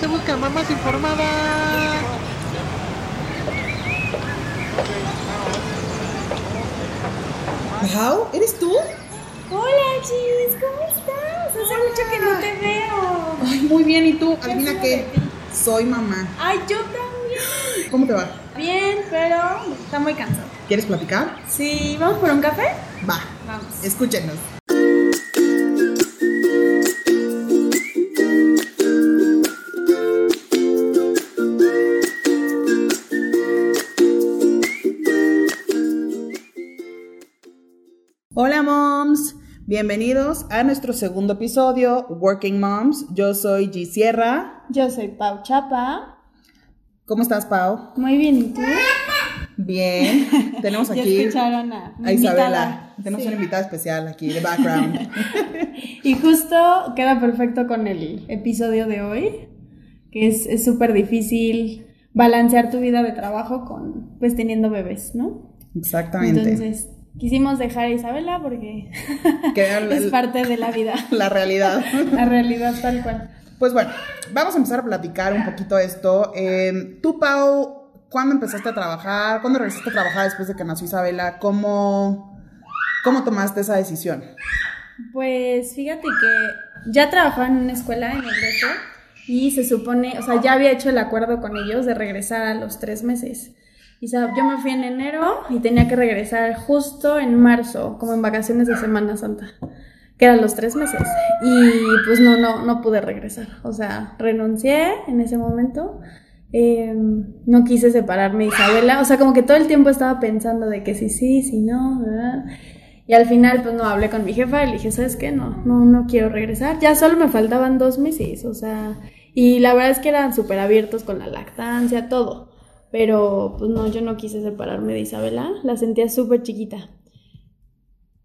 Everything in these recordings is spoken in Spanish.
se buscan mamás informadas. Pau, ¿eres tú? Hola, Chis, ¿cómo estás? Hace mucho que no te veo. Ay, muy bien, ¿y tú? ¿Qué Adivina qué. Soy mamá. Ay, yo también. ¿Cómo te va? Bien, pero está muy cansado. ¿Quieres platicar? Sí, ¿vamos por un café? Va, Vamos. escúchenos. Bienvenidos a nuestro segundo episodio, Working Moms. Yo soy G Sierra. Yo soy Pau Chapa. ¿Cómo estás, Pau? Muy bien, ¿y tú? Bien. Tenemos aquí escucharon a, a Isabela. Tenemos Sí. una invitada especial aquí de background. Y justo queda perfecto con el episodio de hoy, que es es súper difícil balancear tu vida de trabajo con, pues, teniendo bebés, ¿no? Exactamente. Entonces, quisimos dejar a Isabela porque es parte de la vida, la realidad. la realidad tal cual. Pues bueno, vamos a empezar a platicar un poquito esto. Eh, tú, Pau, ¿cuándo empezaste a trabajar? ¿Cuándo regresaste a trabajar después de que nació Isabela? ¿Cómo, cómo tomaste esa decisión? Pues fíjate que ya trabajaba en una escuela en el reto y se supone, o sea, ya había hecho el acuerdo con ellos de regresar a los tres meses. Y sa- yo me fui en enero y tenía que regresar justo en marzo, como en vacaciones de Semana Santa, que eran los tres meses. Y pues no, no, no pude regresar. O sea, renuncié en ese momento. Eh, no quise separarme de Isabela. O sea, como que todo el tiempo estaba pensando de que sí, sí, sí, no, ¿verdad? Y al final, pues no, hablé con mi jefa y le dije, ¿sabes qué? No, no, no quiero regresar. Ya solo me faltaban dos meses, o sea, y la verdad es que eran súper abiertos con la lactancia, todo. Pero, pues no, yo no quise separarme de Isabela, la sentía súper chiquita.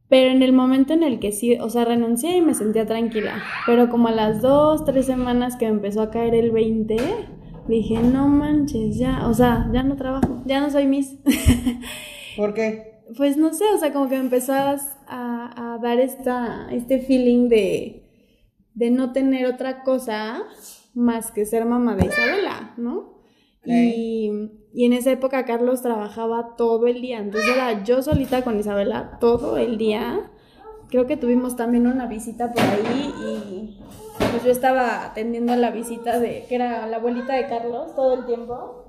Pero en el momento en el que sí, o sea, renuncié y me sentía tranquila. Pero como a las dos, tres semanas que me empezó a caer el 20, dije, no manches, ya, o sea, ya no trabajo, ya no soy Miss. ¿Por qué? Pues no sé, o sea, como que me empezás a, a dar esta, este feeling de, de no tener otra cosa más que ser mamá de Isabela, ¿no? Y, y en esa época Carlos trabajaba todo el día, entonces era yo solita con Isabela todo el día. Creo que tuvimos también una visita por ahí y pues yo estaba atendiendo la visita de, que era la abuelita de Carlos todo el tiempo.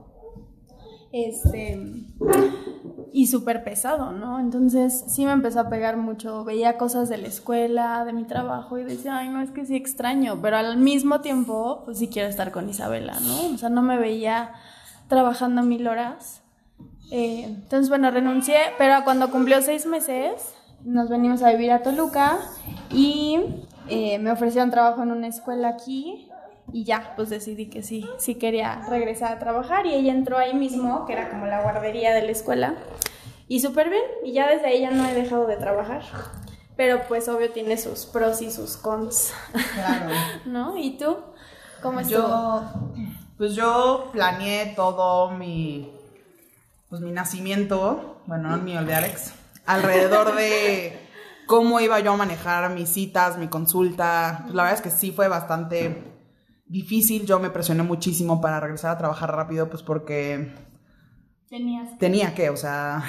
Este, y súper pesado, ¿no? Entonces sí me empezó a pegar mucho, veía cosas de la escuela, de mi trabajo y decía, ay, no, es que sí extraño, pero al mismo tiempo, pues sí quiero estar con Isabela, ¿no? O sea, no me veía trabajando mil horas. Eh, entonces, bueno, renuncié, pero cuando cumplió seis meses, nos venimos a vivir a Toluca y eh, me ofrecieron trabajo en una escuela aquí y ya, pues decidí que sí, sí quería regresar a trabajar y ella entró ahí mismo, que era como la guardería de la escuela, y súper bien, y ya desde ahí ya no he dejado de trabajar. Pero pues obvio tiene sus pros y sus cons, Claro. ¿no? ¿Y tú? ¿Cómo estuvo? Yo, pues yo planeé todo mi, pues mi nacimiento, bueno, no de Alex, alrededor de cómo iba yo a manejar mis citas, mi consulta. Pues la verdad es que sí fue bastante difícil. Yo me presioné muchísimo para regresar a trabajar rápido, pues porque Tenías... tenía que, o sea,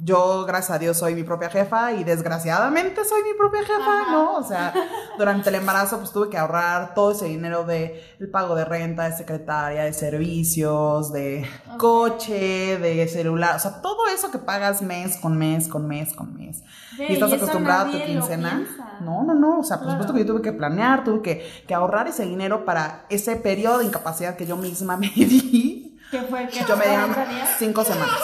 yo gracias a Dios soy mi propia jefa y desgraciadamente soy mi propia jefa, Ajá. ¿no? O sea, durante el embarazo pues tuve que ahorrar todo ese dinero de el pago de renta, de secretaria, de servicios, de coche, de celular, o sea, todo eso que pagas mes con mes, con mes, con mes. Ve, y estás acostumbrada a tu quincena. No, no, no, o sea, por Claro. supuesto que yo tuve que planear, tuve que, que ahorrar ese dinero para ese periodo de incapacidad que yo misma me di. ¿Qué fue? ¿Qué Yo me dieron 40 días? cinco semanas.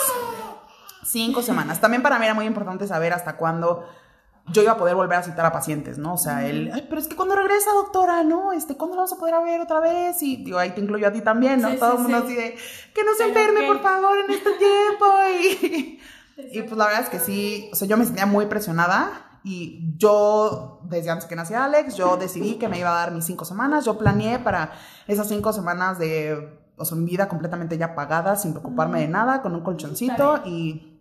Cinco semanas. También para mí era muy importante saber hasta cuándo yo iba a poder volver a citar a pacientes, ¿no? O sea, el, ay, pero es que cuando regresa, doctora, ¿no? Este, ¿cuándo la vamos a poder ver otra vez? Y digo, ahí te incluyo a ti también, ¿no? Sí, Todo sí, el mundo sí. así de, que no se enferme, por favor, en este tiempo. Y, y pues la verdad es que sí, o sea, yo me sentía muy presionada. Y yo, desde antes que nací Alex, yo decidí que me iba a dar mis cinco semanas. Yo planeé para esas cinco semanas de, o sea, mi vida completamente ya pagada, sin preocuparme de nada, con un colchoncito. Y,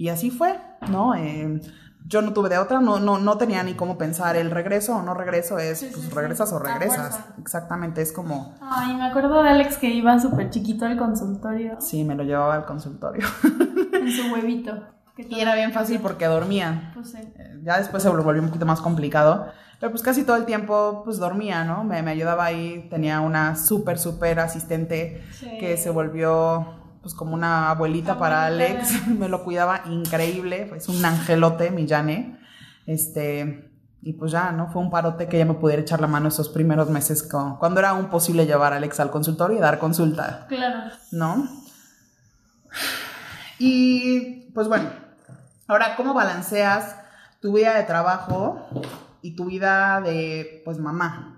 y así fue, ¿no? Eh, yo no tuve de otra, no, no, no tenía ni cómo pensar el regreso o no regreso, es Sí, pues sí, sí. regresas o regresas. Exactamente, es como, Ay, me acuerdo de Alex que iba súper chiquito al consultorio sí, me lo llevaba al consultorio. en su huevito. que Y era bien fácil porque dormía. Pues sí. Eh, Ya después se volvió un poquito más complicado, pero pues casi todo el tiempo pues dormía, ¿no? Me, me ayudaba ahí, tenía una súper, súper asistente que se volvió pues como una abuelita para. Alex, me lo cuidaba increíble, es un angelote, mi Yane, este, y pues ya, ¿no? Fue un parote que ya me pudiera echar la mano esos primeros meses co- cuando era aún posible llevar a Alex al consultorio y dar consulta, Claro. ¿no? Y pues bueno, ahora, ¿cómo balanceas tu vida de trabajo y tu vida de, pues, mamá,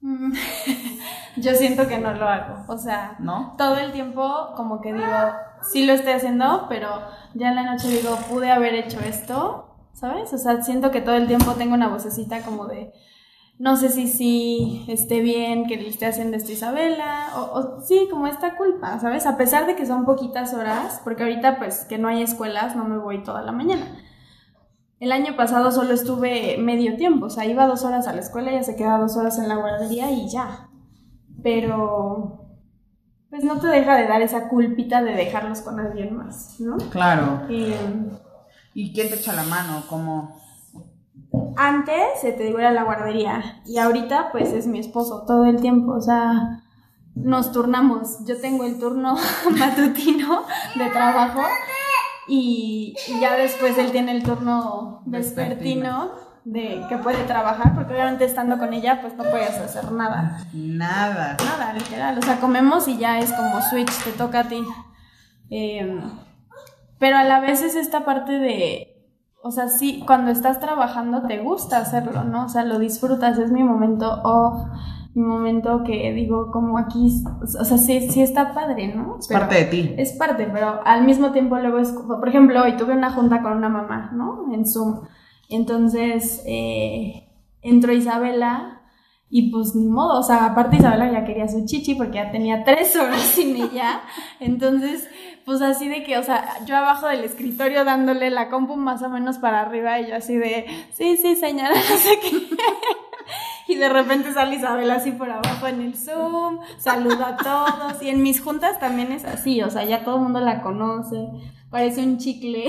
Mm, Yo siento que no lo hago. O sea, ¿no? todo el tiempo como que digo, sí lo estoy haciendo, pero ya en la noche digo, pude haber hecho esto, ¿sabes? O sea, siento que todo el tiempo tengo una vocecita como de, no sé si sí esté bien que le esté haciendo esto Isabela, o, o sí, como esta culpa, ¿sabes? A pesar de que son poquitas horas, porque ahorita pues que no hay escuelas, no me voy toda la mañana. El año pasado solo estuve medio tiempo, o sea, iba dos horas a la escuela, ya se quedaba dos horas en la guardería y ya. Pero, pues no te deja de dar esa culpita de dejarlos con alguien más, ¿no? Claro. Eh, ¿Y quién te echa la mano? ¿Cómo? antes, se te digo, era la guardería y ahorita pues es mi esposo todo el tiempo, o sea, nos turnamos. Yo tengo el turno matutino de trabajo y, y ya después él tiene el turno vespertino de que puede trabajar, porque obviamente estando con ella pues no puedes hacer nada. Nada. Nada, literal. O sea, comemos y ya es como switch, te toca a ti. Eh, pero a la vez es esta parte de. O sea, sí, cuando estás trabajando te gusta hacerlo, ¿no? O sea, lo disfrutas, es mi momento off, mi momento que digo, como aquí, o sea, sí, sí está padre, ¿no? Es Pero- parte de ti. es parte, pero al mismo tiempo luego es, por ejemplo, hoy tuve una junta con una mamá, ¿no? En Zoom. Entonces, eh, entró Isabela y pues ni modo, o sea, aparte Isabela ya quería su chichi porque ya tenía tres horas sin ella. Entonces, pues así de que, o sea, yo abajo del escritorio dándole la compu más o menos para arriba y yo así de, sí, sí, señora, no sé qué. Y de repente sale Isabel así por abajo en el Zoom, saluda a todos. Y en mis juntas también es así, o sea, ya todo el mundo la conoce. Parece un chicle,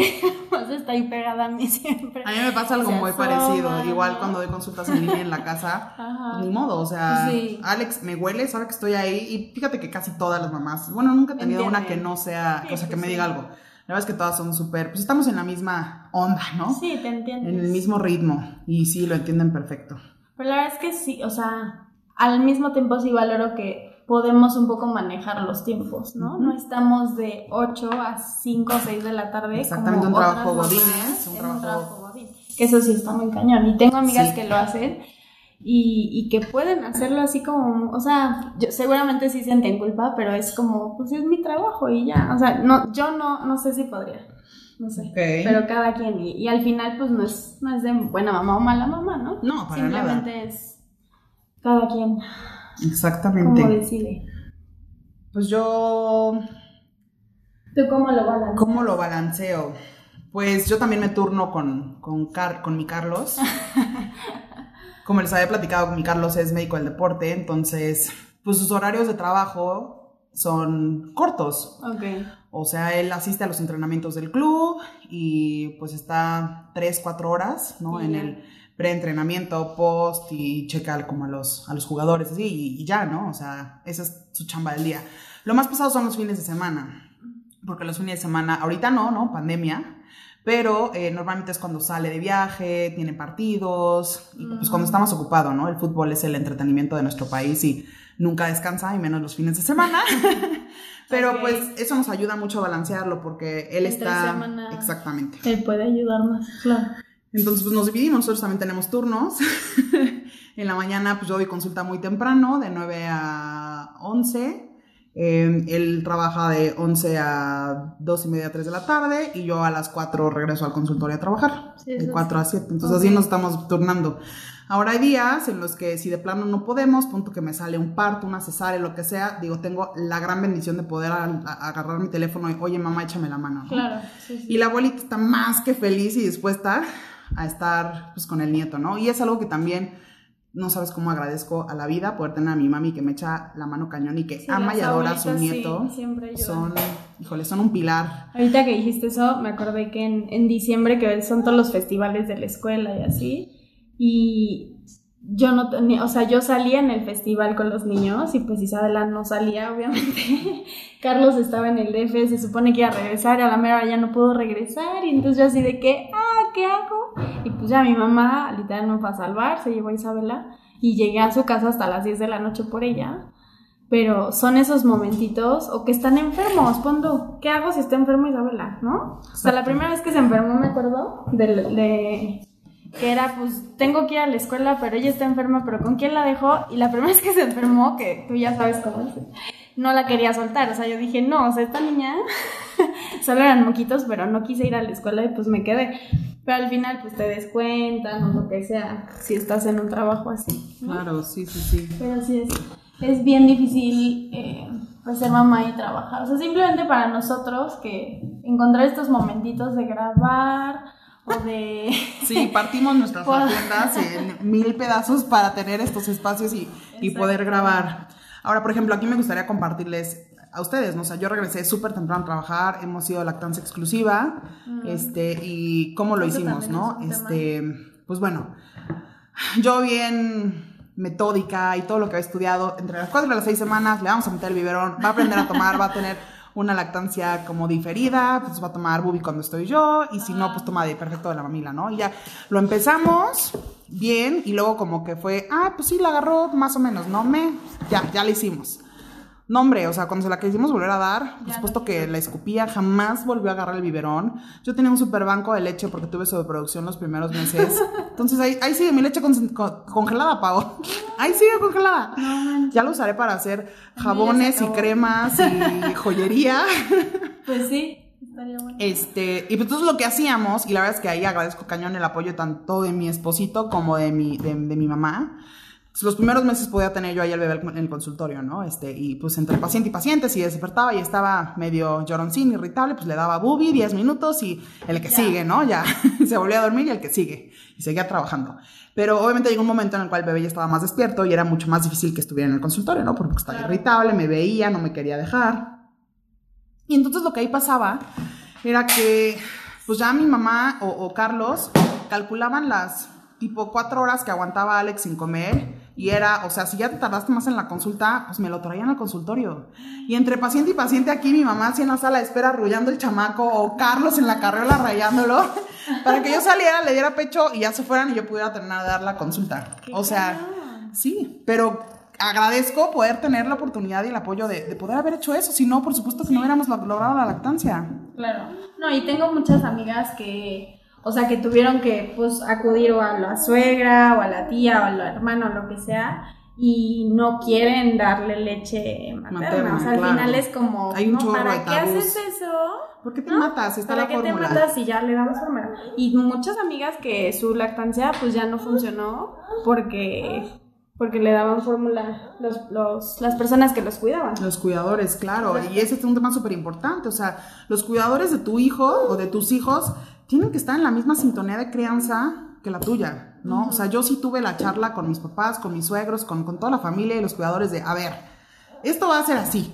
más está ahí pegada a mí siempre. A mí me pasa algo muy parecido. Igual cuando doy consultas en línea en la casa, Ajá. ni modo, o sea, Sí. Alex me huele, sabe que estoy ahí y fíjate que casi todas las mamás, bueno, nunca he tenido una que no sea, Sí, o sea, que sí, me sí. diga algo. La verdad es que todas son súper, pues estamos en la misma onda, ¿no? Sí, te entiendo. En el mismo ritmo y sí, lo entienden perfecto. Pero la verdad es que sí, o sea, al mismo tiempo sí valoro que podemos un poco manejar los tiempos, ¿no? Ujú. No estamos de 8 a 5 o 6 de la tarde. Exactamente, como un trabajo otras godines, mamás un en trabajo- godín. Que eso sí está muy cañón. Y tengo amigas Sí. que lo hacen y, y que pueden hacerlo así como, o sea, yo, seguramente sí sienten culpa, pero es como, pues es mi trabajo y ya. O sea, no, yo no, no sé si podría. No sé. Ok. Pero cada quien. Y, y al final, pues no es, no es de buena mamá o mala mamá, ¿no? No, para Simplemente es cada quien Exactamente. como decide. Pues yo ¿Tú cómo lo balanceas? ¿Cómo lo balanceo? Pues yo también me turno con, con, Car- con mi Carlos. Como les había platicado, mi Carlos es médico del deporte, entonces, pues sus horarios de trabajo son cortos. Ok. O sea, él asiste a los entrenamientos del club y pues está tres, cuatro horas, ¿no? En el preentrenamiento, post y checa como a los, a los jugadores, así, y, y ya, ¿no? O sea, esa es su chamba del día. Lo más pesado son los fines de semana, porque los fines de semana, ahorita no, ¿no? Pandemia, pero eh, normalmente es cuando sale de viaje, tiene partidos, y pues cuando está más ocupado, ¿no? El fútbol es el entretenimiento de nuestro país y nunca descansa, y menos los fines de semana. pero Ok. pues eso nos ayuda mucho a balancearlo porque él Entre está... semana. Exactamente. Él puede ayudarnos, claro. Entonces, pues nos dividimos, nosotros también tenemos turnos. en la mañana, pues yo doy consulta muy temprano, de 9 a 11, Eh, él trabaja de 11 a 2 y media, 3 de la tarde y yo a las 4 regreso al consultorio a trabajar. Sí, de eso 4 a 7. Entonces Ok. así nos estamos turnando. Ahora hay días en los que si de plano no podemos, punto que me sale un parto, una cesárea, lo que sea, digo, tengo la gran bendición de poder a- a- agarrar mi teléfono y, oye mamá, échame la mano. ¿no? Claro, sí, sí. Y la abuelita está más que feliz y dispuesta a estar pues, con el nieto, ¿no? Y es algo que también no sabes cómo agradezco a la vida poder tener a mi mami que me echa la mano cañón y que Sí, ama y adora a su nieto. sí, siempre ayudan. son, híjole, son un pilar. Ahorita que dijiste eso, me acordé que en, en diciembre, que son todos los festivales de la escuela y así, y yo no tenía, o sea, yo salía en el festival con los niños y pues Isabela no salía, obviamente. Carlos estaba en el DF, se supone que iba a regresar, a la mera ya no pudo regresar, y entonces yo así de que, ah, ¿qué hago? Y pues ya mi mamá literal me fue a salvar, se llevó a Isabela, y llegué a su casa hasta las 10 de la noche por ella. Pero son esos momentitos, o que están enfermos, pon tú, ¿qué hago si está enfermo Isabela, no? O sea, la primera vez que se enfermó me acuerdo de, de- que era, pues, tengo que ir a la escuela, pero ella está enferma, pero ¿con quién la dejó? Y la primera vez que se enfermó, que tú ya sabes cómo es, no la quería soltar, o sea, yo dije, no, o sea, esta niña solo eran moquitos, pero no quise ir a la escuela y pues me quedé. Pero al final, pues te descuentan o lo que sea, si estás en un trabajo así. ¿no? Claro, sí, sí, sí. Pero sí es, es bien difícil eh, pues ser mamá y trabajar. O sea, simplemente para nosotros que encontrar estos momentitos de grabar o de... Sí, partimos nuestras agendas en mil pedazos para tener estos espacios y, y poder grabar. Ahora, por ejemplo, aquí me gustaría compartirles a ustedes, ¿no? O sea, yo regresé súper temprano a trabajar, hemos sido lactancia exclusiva, este, y cómo lo Eso hicimos, ¿no? es Este, pues bueno, yo bien metódica y todo lo que he estudiado, entre las cuatro y las seis semanas le vamos a meter el biberón, va a aprender a tomar, va a tener una lactancia como diferida, pues va a tomar bubi cuando estoy yo, y si no, pues toma de perfecto de la mamila, ¿no? Y ya lo empezamos bien, y luego como que fue, ah, pues sí, la agarró más o menos, ¿no? Me, ya, ya le hicimos. No, hombre, o sea, cuando se la quisimos volver a dar, supuesto no que la escupía, jamás volvió a agarrar el biberón. Yo tenía un super banco de leche porque tuve sobreproducción los primeros meses. Entonces ahí, ahí sigue mi leche con- con- congelada, Pau. Ahí sigue congelada. Ya lo usaré para hacer jabones y cremas y joyería. Pues sí, estaría bueno. Este, y pues entonces lo que hacíamos, y la verdad es que ahí agradezco cañón el apoyo tanto de mi esposito como de mi, de, de mi mamá. Los primeros meses podía tener yo ahí al bebé en el consultorio, ¿no? Este, y pues entre paciente y paciente, si despertaba y estaba medio lloroncín, irritable, pues le daba bubi 10 minutos y el que Ya. sigue, ¿no? Ya se volvía a dormir y el que sigue. Y seguía trabajando. Pero obviamente llegó un momento en el cual el bebé ya estaba más despierto y era mucho más difícil que estuviera en el consultorio, ¿no? Porque estaba Claro. irritable, me veía, no me quería dejar. Y entonces lo que ahí pasaba era que, pues ya mi mamá o, o Carlos calculaban las tipo cuatro horas que aguantaba Alex sin comer. Y era, o sea, si ya te tardaste más en la consulta, pues me lo traían al consultorio. Y entre paciente y paciente aquí, mi mamá así en la sala de espera arrullando el chamaco, o Carlos en la carriola rayándolo, para que yo saliera, le diera pecho y ya se fueran y yo pudiera terminar de dar la consulta. O sea, sí, pero agradezco poder tener la oportunidad y el apoyo de, de poder haber hecho eso. Si no, por supuesto que no hubiéramos lo- logrado la lactancia. Claro. No, y tengo muchas amigas que, o sea, que tuvieron que, pues, acudir o a la suegra, o a la tía, o al hermano, o lo que sea, y no quieren darle leche materna. Materna, o sea, al final es como, Hay un no, ¿para de qué haces eso? ¿Por qué te ¿No? matas? Está ¿Para la qué te matas y ya le damos fórmula? Y muchas amigas que su lactancia, pues, ya no funcionó porque... Porque le daban fórmula los, los, las personas que los cuidaban. Los cuidadores, claro. Y ese es un tema súper importante. O sea, los cuidadores de tu hijo o de tus hijos tienen que estar en la misma sintonía de crianza que la tuya, ¿no? O sea, yo sí tuve la charla con mis papás, con mis suegros, con, con toda la familia y los cuidadores de, a ver, esto va a ser así.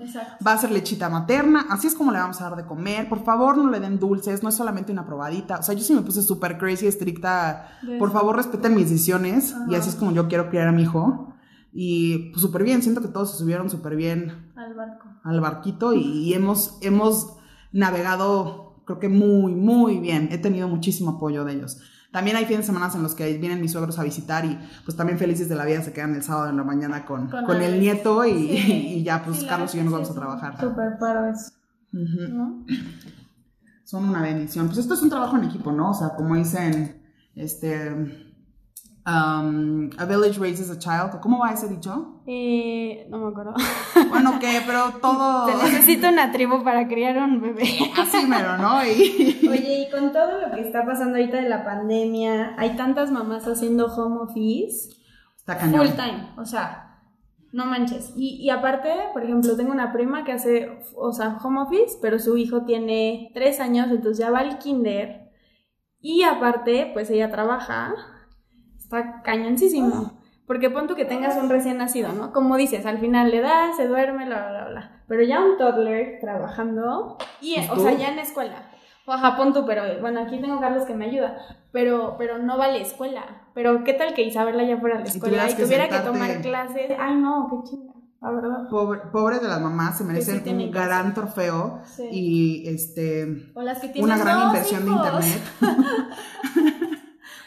Exacto. Va a ser lechita materna, así es como le vamos a dar de comer. Por favor, no le den dulces, no es solamente una probadita. O sea, yo sí me puse súper crazy, estricta. De Por favor, respeten mis decisiones. Y así es como yo quiero criar a mi hijo. Y pues súper bien, siento que todos se subieron súper bien Al barco. al barquito y, y hemos, hemos navegado, creo que muy, muy bien. He tenido muchísimo apoyo de ellos. También hay fines de semana en los que vienen mis suegros a visitar y pues también felices de la vida se quedan el sábado en la mañana con, Con con, el nieto y, Sí. y ya pues Sí, Carlos y yo nos vamos a trabajar. Súper paro eso. Son una bendición. Pues esto es un trabajo en equipo, ¿no? O sea, como dicen, este, um, a village raises a child. ¿Cómo va ese dicho? Eh, no me acuerdo. Bueno, que, pero todo. Se necesita una tribu para criar un bebé. Así mero, ¿no? Y... Oye, y con todo lo que está pasando ahorita de la pandemia, hay tantas mamás haciendo home office Está cañón. full time, o sea, no manches. Y, y aparte, por ejemplo, tengo una prima que hace, o sea, home office, pero su hijo tiene tres años, entonces ya va al kinder. Y aparte, pues ella trabaja, está cañoncísimo. Porque pon tú que tengas un recién nacido, ¿no? Como dices, al final le das, se duerme, bla, bla, bla. Pero ya un toddler trabajando, y, o sea, ya en escuela. O ajá, pon tú, pero bueno, aquí tengo a Carlos que me ayuda, pero, pero no va a la escuela. Pero qué tal que Isabela ya fuera a la Y escuela y, que tuviera que sentarte- tomar clases. Ay, no, qué chinga, la verdad. Pobre, pobres de las mamás, se merecen sí un que gran trofeo Sí. y este O las que tienen una gran inversión de hijos. internet.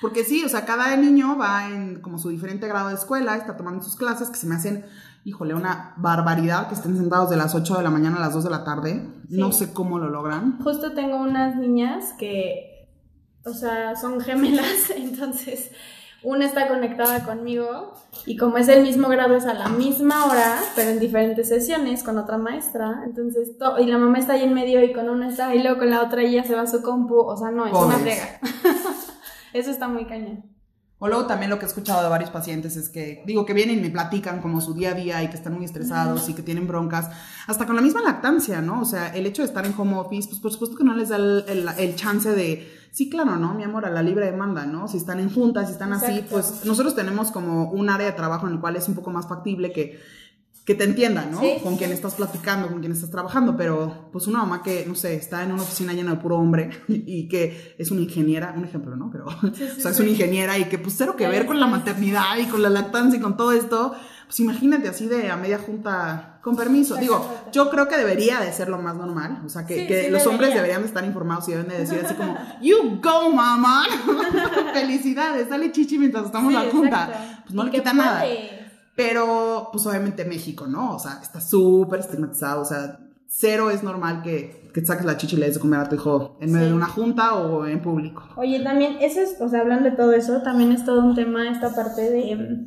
Porque sí, o sea, cada niño va en como su diferente grado de escuela, está tomando sus clases que se me hacen, híjole, una barbaridad que estén sentados de las 8 de la mañana a las 2 de la tarde. Sí. No sé cómo lo logran. Justo tengo unas niñas que, o sea, son gemelas, entonces una está conectada conmigo y como es el mismo grado es a la misma hora, pero en diferentes sesiones con otra maestra, entonces, to- y la mamá está ahí en medio y con una está y luego con la otra ella se va a su compu, o sea, no, es una frega. Eso está muy cañón. O luego también lo que he escuchado de varios pacientes es que, digo, que vienen y me platican como su día a día y que están muy estresados y que tienen broncas, hasta con la misma lactancia, ¿no? O sea, el hecho de estar en home office, pues por supuesto que no les da el, el- el chance de, sí, claro, ¿no? Mi amor, a la libre demanda, ¿no? Si están en juntas, si están así, pues nosotros tenemos como un área de trabajo en el cual es un poco más factible que que te entiendan, ¿no? Sí, con sí. quien estás platicando, con quien estás trabajando, pero pues una mamá que, no sé, está en una oficina llena de puro hombre y que es una ingeniera, un ejemplo, ¿no? Pero, sí, o sea, es sí. una ingeniera y que pues cero que ver con la maternidad y con la lactancia y con todo esto, pues imagínate así de a media junta, con permiso. Digo, yo creo que debería de ser lo más normal, o sea, que, Sí, que sí los hombres debería. deberían de estar informados y deben de decir así como, you go, mamá, felicidades, dale chichi mientras estamos Sí, la junta. exacto. Pues no Y le quita nada. Pero, pues obviamente México, ¿no? O sea, está súper estigmatizado. O sea, cero es normal que, que te saques la chichi y le des de comer a tu hijo en medio Sí. de una junta o en público. Oye, también, eso es, o sea, hablando de todo eso, también es todo un tema esta parte de em,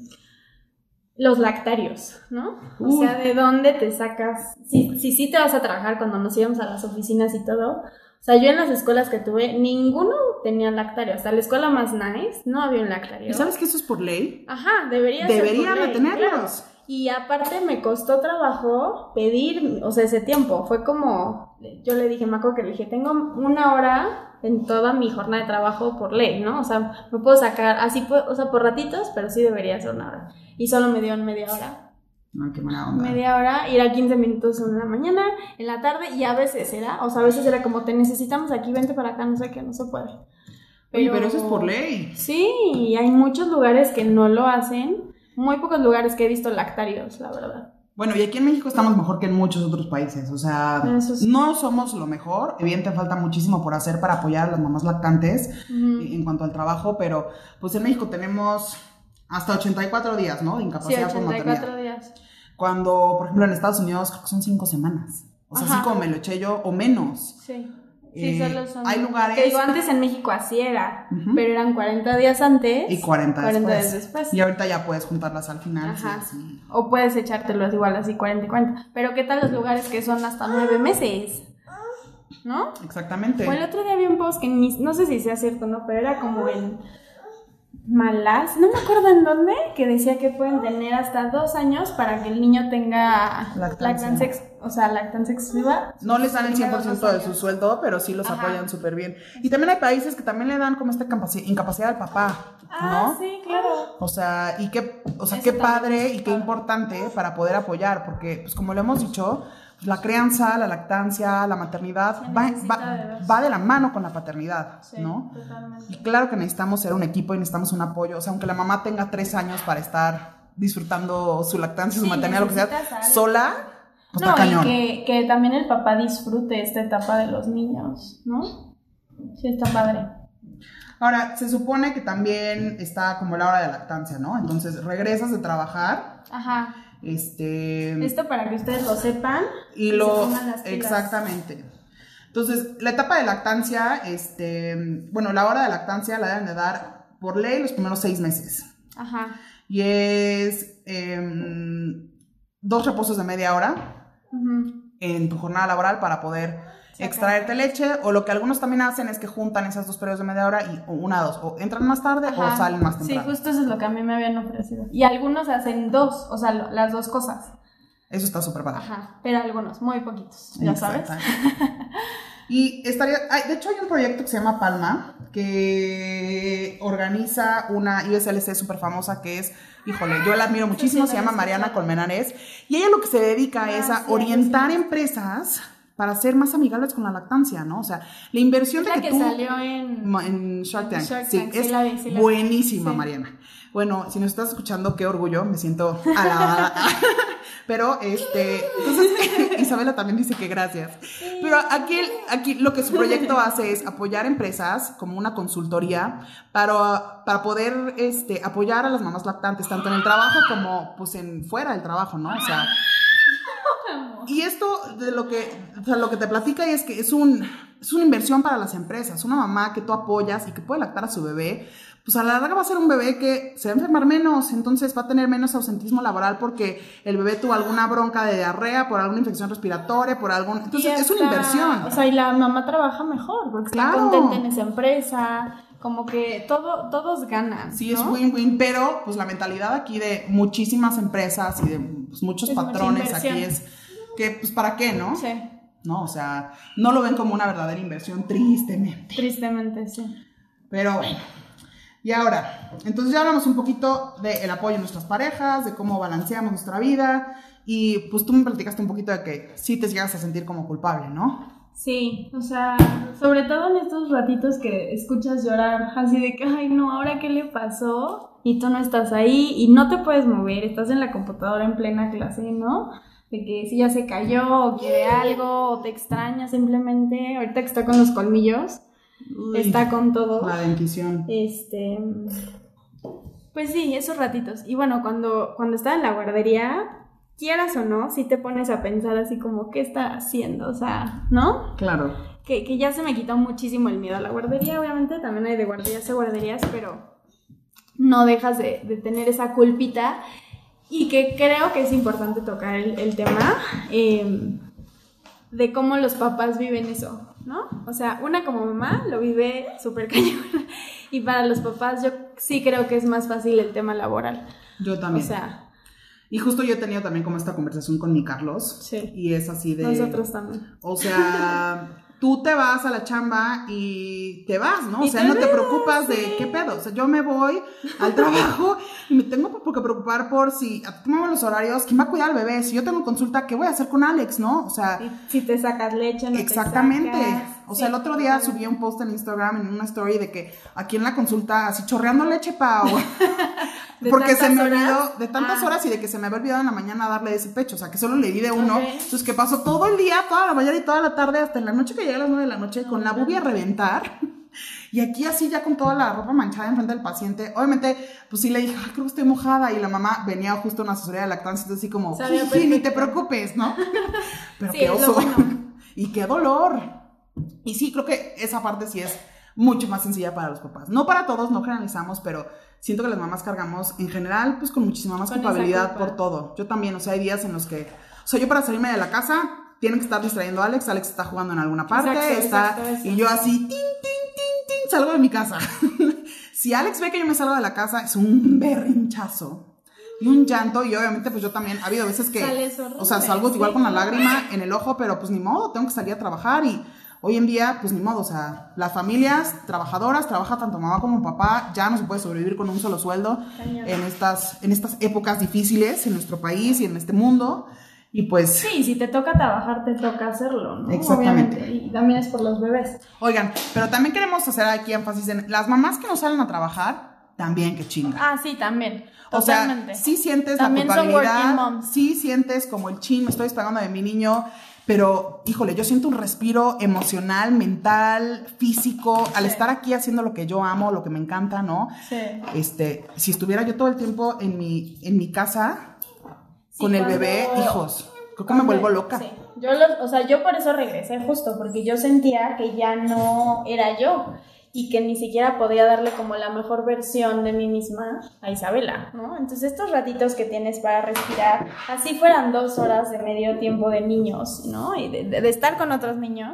los lactarios, ¿no? O sea, de dónde te sacas, si, si sí te vas a trabajar cuando nos íbamos a las oficinas y todo. O sea, yo en las escuelas que tuve, ninguno tenía lactario. Hasta la escuela más nice, no había un lactario. ¿Y sabes que eso es por ley? Ajá, debería ser Deberían por ley, tenerlos. claro. Y aparte me costó trabajo pedir, o sea, ese tiempo. Fue como, yo le dije, acuerdo que le dije, tengo una hora en toda mi jornada de trabajo por ley, ¿no? O sea, me puedo sacar, así, o sea, por ratitos, pero sí debería ser una hora. Y solo me dieron media hora. Ay, qué buena onda. Media hora, ir a 15 minutos en la mañana, en la tarde, y a veces era, o sea, a veces era como, te necesitamos aquí, vente para acá, no sé qué, no se puede. Oye, pero eso es por ley. Sí, y hay muchos lugares que no lo hacen. Muy pocos lugares que he visto lactarios, la verdad. Bueno, y aquí en México estamos mejor que en muchos otros países. O sea, sí. no somos lo mejor. Evidentemente falta muchísimo por hacer para apoyar a las mamás lactantes Ujú. en cuanto al trabajo, pero pues en México tenemos hasta 84 días, ¿no? De Sí, incapacidad por maternidad. 84 días. Cuando, por ejemplo, en Estados Unidos creo que son 5 semanas. O sea, Ajá. así como me lo eché yo, o menos. Sí. Eh, Sí, solo son. hay lugares- Que digo, antes en México así era, pero eran 40 días antes. Y 40, 40 después. días después. Y ahorita ya puedes juntarlas al final. Ajá. sí, sí. O puedes echártelos igual así 40 y 40. Pero ¿qué tal los lugares que son hasta 9 meses? ¿No? Exactamente. O el otro día vi un post que ni- no sé si sea cierto no, pero era como en Malas, no me acuerdo en dónde, que decía que pueden tener hasta dos años para que el niño tenga Lactancia. ex- o sea, lactancia exclusiva. No les dan el Primeros 100% dos de su sueldo, pero sí los Ajá. apoyan súper bien. Y también hay países que también le dan como esta capaci- incapacidad al papá, Ah, ¿no? sí, claro. O sea, y qué, o sea, Eso qué padre y qué importante para poder apoyar, porque, pues como lo hemos dicho, la crianza, la lactancia, la maternidad va, va- va de la mano con la paternidad, Sí, ¿no? totalmente. Y claro que necesitamos ser un equipo y necesitamos un apoyo. O sea, aunque la mamá tenga tres años para estar disfrutando su lactancia, su maternidad, lo que sea, algo. sola, pues no, está cañón. y que, que también el papá disfrute esta etapa de los niños, ¿no? Sí, está padre. Ahora, se supone que también está como la hora de lactancia, ¿no? Entonces, regresas de trabajar, Ajá. Este... Esto para que ustedes lo sepan. y lo... Exactamente. Entonces, la etapa de lactancia, este... Bueno, la hora de lactancia la deben de dar por ley los primeros seis meses, Ajá. Y es em, dos reposos de media hora en tu jornada laboral para poder. Extraerte leche. O lo que algunos también hacen es que juntan esas dos periodos de media hora y o una, dos, o entran más tarde o salen más Sí, temprano. justo eso es lo que a mí me habían ofrecido. Y algunos hacen dos, o sea, lo- las dos cosas. Eso está súper padre. Ajá. Pero algunos, muy poquitos, ya sabes. Y estaría, de hecho hay un proyecto que se llama Palma, que organiza una USLC súper famosa que es, híjole, yo la admiro muchísimo, sí, se la llama Mariana. Colmenares, y ella lo que se dedica Ah, es a sí, orientar sí, sí. empresas para ser más amigables con la lactancia, ¿no? O sea, la inversión Es de la que, que tú... salió en... En Shark Tank. Shark sí, Tank, sí es la vi, sí la vi. buenísima. Mariana. Bueno, si nos estás escuchando, qué orgullo, me siento alabada. Pero, este, entonces, Isabela también dice que gracias. Pero aquí, aquí lo que su proyecto hace es apoyar empresas como una consultoría para, para poder este, apoyar a las mamás lactantes, tanto en el trabajo como pues en fuera del trabajo, ¿no? O sea, y esto de lo que, o sea, lo que te platica y es que es, un, es una inversión para las empresas. Una mamá que tú apoyas y que puede lactar a su bebé, pues a la larga va a ser un bebé que se va a enfermar menos, entonces va a tener menos ausentismo laboral porque el bebé tuvo alguna bronca de diarrea, por alguna infección respiratoria, por algún... Entonces es una inversión. O sea, y la mamá trabaja mejor porque Claro. está contenta en esa empresa. Como que todo, todos ganan. Sí, es win-win, pero pues la mentalidad aquí de muchísimas empresas y de pues, muchos Es patrones aquí es que, pues, ¿para qué, no? Sí, No, o sea, no lo ven como una verdadera inversión, tristemente. tristemente, sí. Pero bueno. Y ahora, entonces ya hablamos un poquito del apoyo a nuestras parejas, de cómo balanceamos nuestra vida. Y pues tú me platicaste un poquito de que sí te llegas a sentir como culpable, ¿no? Sí, o sea, sobre todo en estos ratitos que escuchas llorar, así de que, ay, no, ahora qué le pasó, y tú no estás ahí, y no te puedes mover, estás en la computadora en plena clase, ¿no? De que si ya se cayó, o quiere algo, o te extraña simplemente, ahorita que está con los colmillos, Uy, está con todo. La dentición. Este. Pues sí, esos ratitos. Y bueno, cuando, cuando estaba en la guardería, quieras o no, si te pones a pensar así como, ¿qué está haciendo? O sea, ¿no? Claro. Que, que ya se me quitó muchísimo el miedo a la guardería, obviamente. También hay de guarderías a guarderías, pero no dejas de, de tener esa culpita. Y que creo que es importante tocar el, el tema eh, de cómo los papás viven eso, ¿no? O sea, una como mamá lo vive súper cañón. Y para los papás yo sí creo que es más fácil el tema laboral. Yo O también. sea, y justo yo he tenido también como esta conversación con mi Carlos. Sí. Y es así de... nosotros también. O sea, tú te vas a la chamba y te vas, ¿no? O sea, te no te preocupas de qué pedo. O sea, yo me voy al trabajo y me tengo por qué preocupar por si te mueven los horarios, ¿quién va a cuidar al bebé? Si yo tengo consulta, ¿qué voy a hacer con Alex, no? O sea, Y si te sacas leche, no te exactamente. sacas. O sea, Sí, el otro día subí un post en Instagram en una story de que aquí en la consulta, así chorreando leche, Pau. ¿De Porque se me horas? olvidó, de tantas Ah. horas y de que se me había olvidado en la mañana darle ese pecho, o sea, que solo le di de uno. Ok. Entonces, que pasó todo el día, toda la mañana y toda la tarde, hasta en la noche que llegué a las 9 de la noche, con la bubia a reventar. Y aquí así ya con toda la ropa manchada enfrente del paciente. Obviamente, pues sí le dije, ay, creo que estoy mojada. Y la mamá venía justo a una asesoría de lactancia, entonces así como, "Jiji, ni te preocupes, ¿no? Pero Sí, qué oso. bueno. y qué dolor. Y sí, creo que esa parte sí es mucho más sencilla para los papás. No para todos, no generalizamos, pero siento que las mamás cargamos en general pues con muchísima más Con culpabilidad culpa. por todo. Yo también, o sea, hay días en los que, o sea, yo para salirme de la casa tienen que estar distrayendo a Alex, Alex está jugando en alguna parte, Exacto, está exacto, y yo así tin tin tin tin salgo de mi casa. si Alex ve que yo me salgo de la casa es un berrinchazo. Y un llanto, y obviamente, pues yo también, ha habido veces que, o sea, salgo igual con la lágrima en el ojo, pero pues ni modo, tengo que salir a trabajar y hoy en día, pues ni modo, o sea, las familias trabajadoras, trabaja tanto mamá como papá, ya no se puede sobrevivir con un solo sueldo Cañón. en estas, en estas épocas difíciles en nuestro país y en este mundo. Y pues, Sí, si te toca trabajar, te toca hacerlo, ¿no? Exactamente. Obviamente. Y también es por los bebés. oigan, pero también queremos hacer aquí énfasis en las mamás que no salen a trabajar, también que chinga. Ah, sí, también. O sea, sí sientes También la culpabilidad, sí sientes como el chin, me estoy despegando de mi niño, pero híjole, yo siento un respiro emocional, mental, físico, al Sí. estar aquí haciendo lo que yo amo, lo que me encanta, ¿no? Sí. Este, si estuviera yo todo el tiempo en mi, en mi casa Sí, con el bebé, hijos, creo que me vuelvo loca. Sí. Yo lo- o sea, yo por eso regresé justo, porque yo sentía que ya no era yo. Y que ni siquiera podía darle como la mejor versión de mí misma a Isabela, ¿no? Entonces estos ratitos que tienes para respirar, así fueran dos horas de medio tiempo de niños, ¿no? Y de, de estar con otros niños,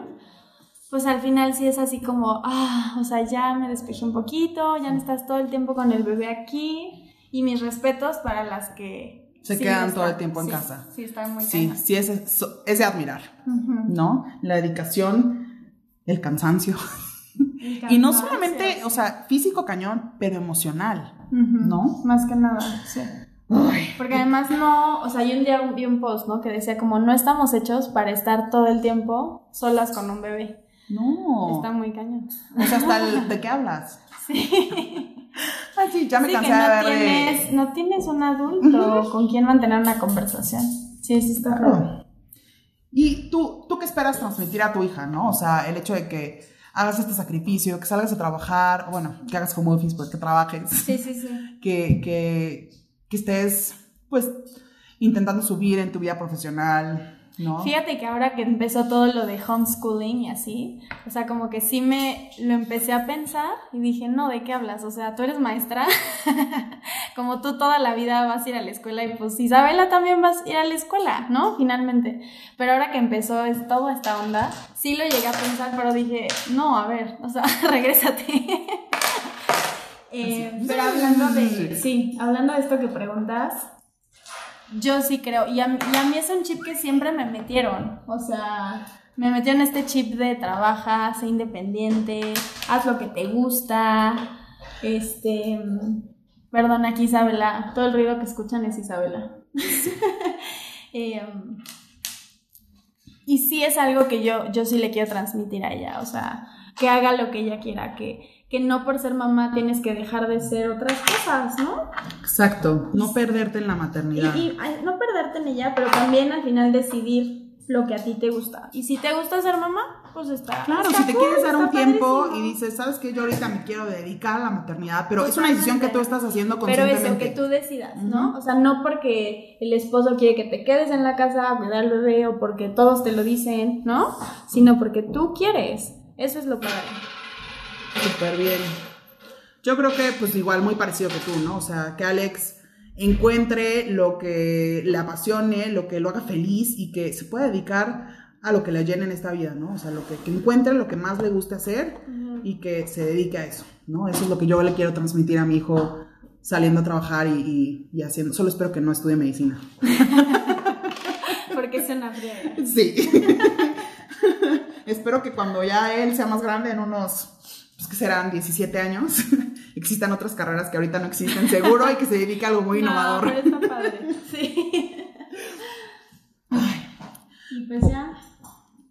pues al final sí es así como, ah, o sea, ya me despejé un poquito, ya no estás todo el tiempo con el bebé aquí y mis respetos para las que se sí, quedan está- todo el tiempo en sí, casa. Sí, está muy Sí, sí, es, es, es de admirar, Ujú. ¿no? La dedicación, el cansancio. Y no solamente, o sea, físico cañón, pero emocional. ¿no? Más que nada, sí. Porque además no, o sea, yo un día vi un post, ¿no? Que decía como no estamos hechos para estar todo el tiempo solas con un bebé. no. Está muy cañón. O sea, hasta el, ¿de qué hablas? Sí. Ay, sí, ya me Sí, cansé de no ver de- tienes, no tienes un adulto con quien mantener una conversación. Sí, sí está raro. Y tú, tú qué esperas transmitir a tu hija, ¿no? O sea, el hecho de que hagas este sacrificio, que salgas a trabajar, bueno, que hagas como office, pues que trabajes, Sí, sí, sí. que, que, que estés, pues, intentando subir en tu vida profesional, ¿no? Fíjate que ahora que empezó todo lo de homeschooling y así, o sea, como que sí me lo empecé a pensar y dije, no, ¿de qué hablas? O sea, tú eres maestra, como tú toda la vida vas a ir a la escuela y pues Isabela también vas a ir a la escuela, ¿no? Finalmente. Pero ahora que empezó es toda esta onda, sí lo llegué a pensar, pero dije, no, a ver, o sea, regrésate. Eh, pero hablando de, sí, hablando de esto que preguntas, yo sí creo, y a, mí- es un chip que siempre me metieron, o sea, me metieron este chip de trabaja, sé independiente, haz lo que te gusta, este, perdón, aquí Isabela, todo el ruido que escuchan es Isabela. Em, y sí es algo que yo, yo sí le quiero transmitir a ella, o sea, que haga lo que ella quiera, que, que no por ser mamá tienes que dejar de ser otras cosas, ¿no? Exacto, no perderte en la maternidad. Y, y, ay, no perderte en ella, pero también al final decidir lo que a ti te gusta. Y si te gusta ser mamá, pues está. Claro, está si te cool, quieres dar un tiempo padrísimo. y dices, ¿sabes qué? Yo ahorita me quiero dedicar a la maternidad, pero es una decisión que tú estás haciendo Pero conscientemente. eso, que tú decidas, ¿no? Ujú. O sea, no porque el esposo quiere que te quedes en la casa a cuidar al bebé o porque todos te lo dicen, ¿no? Sino porque tú quieres. Eso es lo padre. Súper bien. Yo creo que, pues, igual muy parecido que tú, ¿no? O sea, que Alex encuentre lo que le apasione, lo que lo haga feliz y que se pueda dedicar a lo que le llene en esta vida, ¿no? O sea, lo que, que encuentre lo que más le guste hacer y que se dedique a eso, ¿no? Eso es lo que yo le quiero transmitir a mi hijo saliendo a trabajar y, y- y haciendo. Solo espero que no estudie medicina. Porque es una friega. Sí. Espero que cuando ya él sea más grande, en unos, pues que serán 17 años, existan otras carreras que ahorita no existen, seguro, y que se dedique a algo muy No, innovador. pero está padre. Sí. Y pues ya.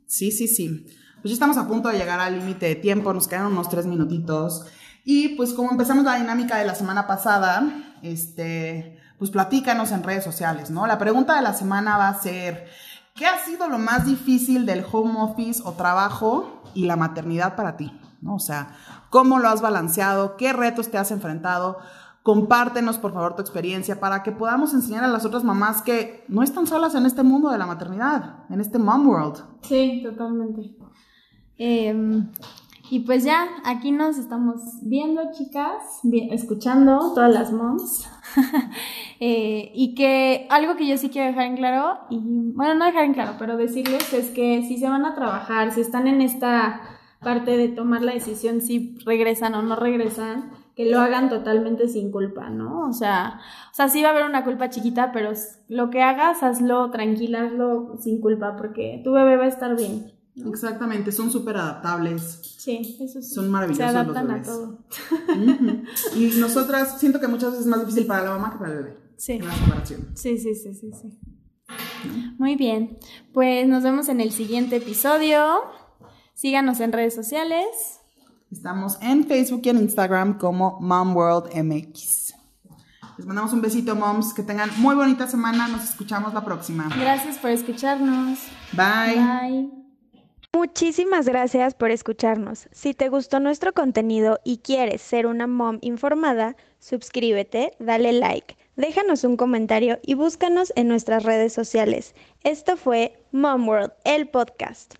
Sí, sí, sí. Pues ya estamos a punto de llegar al límite de tiempo, nos quedan unos tres minutitos. Y pues como empezamos la dinámica de la semana pasada, este, pues platícanos en redes sociales, ¿no? La pregunta de la semana va a ser, ¿qué ha sido lo más difícil del home office o trabajo y la maternidad para ti? ¿No? O sea, ¿cómo lo has balanceado? ¿Qué retos te has enfrentado? Compártenos, por favor, tu experiencia para que podamos enseñar a las otras mamás que no están solas en este mundo de la maternidad, en este mom world. Sí, totalmente. Em, y pues ya, aquí nos estamos viendo, chicas, escuchando todas las moms. Eh, y que algo que yo sí quiero dejar en claro, y bueno, no dejar en claro, pero decirles es que si se van a trabajar, si están en esta parte de tomar la decisión si regresan o no regresan, que lo hagan totalmente sin culpa, ¿no? O sea, o sea, sí va a haber una culpa chiquita, pero lo que hagas, hazlo tranquila, hazlo sin culpa, porque tu bebé va a estar bien. ¿no? Exactamente, son súper adaptables. Sí, eso sí. Son maravillosos Se los adaptan a todo. Y nosotras siento que muchas veces es más difícil para la mamá que para el bebé. Sí. En la separación. Sí, sí, sí, sí, sí. Muy bien. Pues nos vemos en el siguiente episodio. Síganos en redes sociales. Estamos en Facebook y en Instagram como Mom World MX. Les mandamos un besito, moms. Que tengan muy bonita semana. Nos escuchamos la próxima. Gracias por escucharnos. Bye. Bye. Muchísimas gracias por escucharnos. Si te gustó nuestro contenido y quieres ser una mom informada, suscríbete, dale like, déjanos un comentario y búscanos en nuestras redes sociales. Esto fue Mom World, el podcast.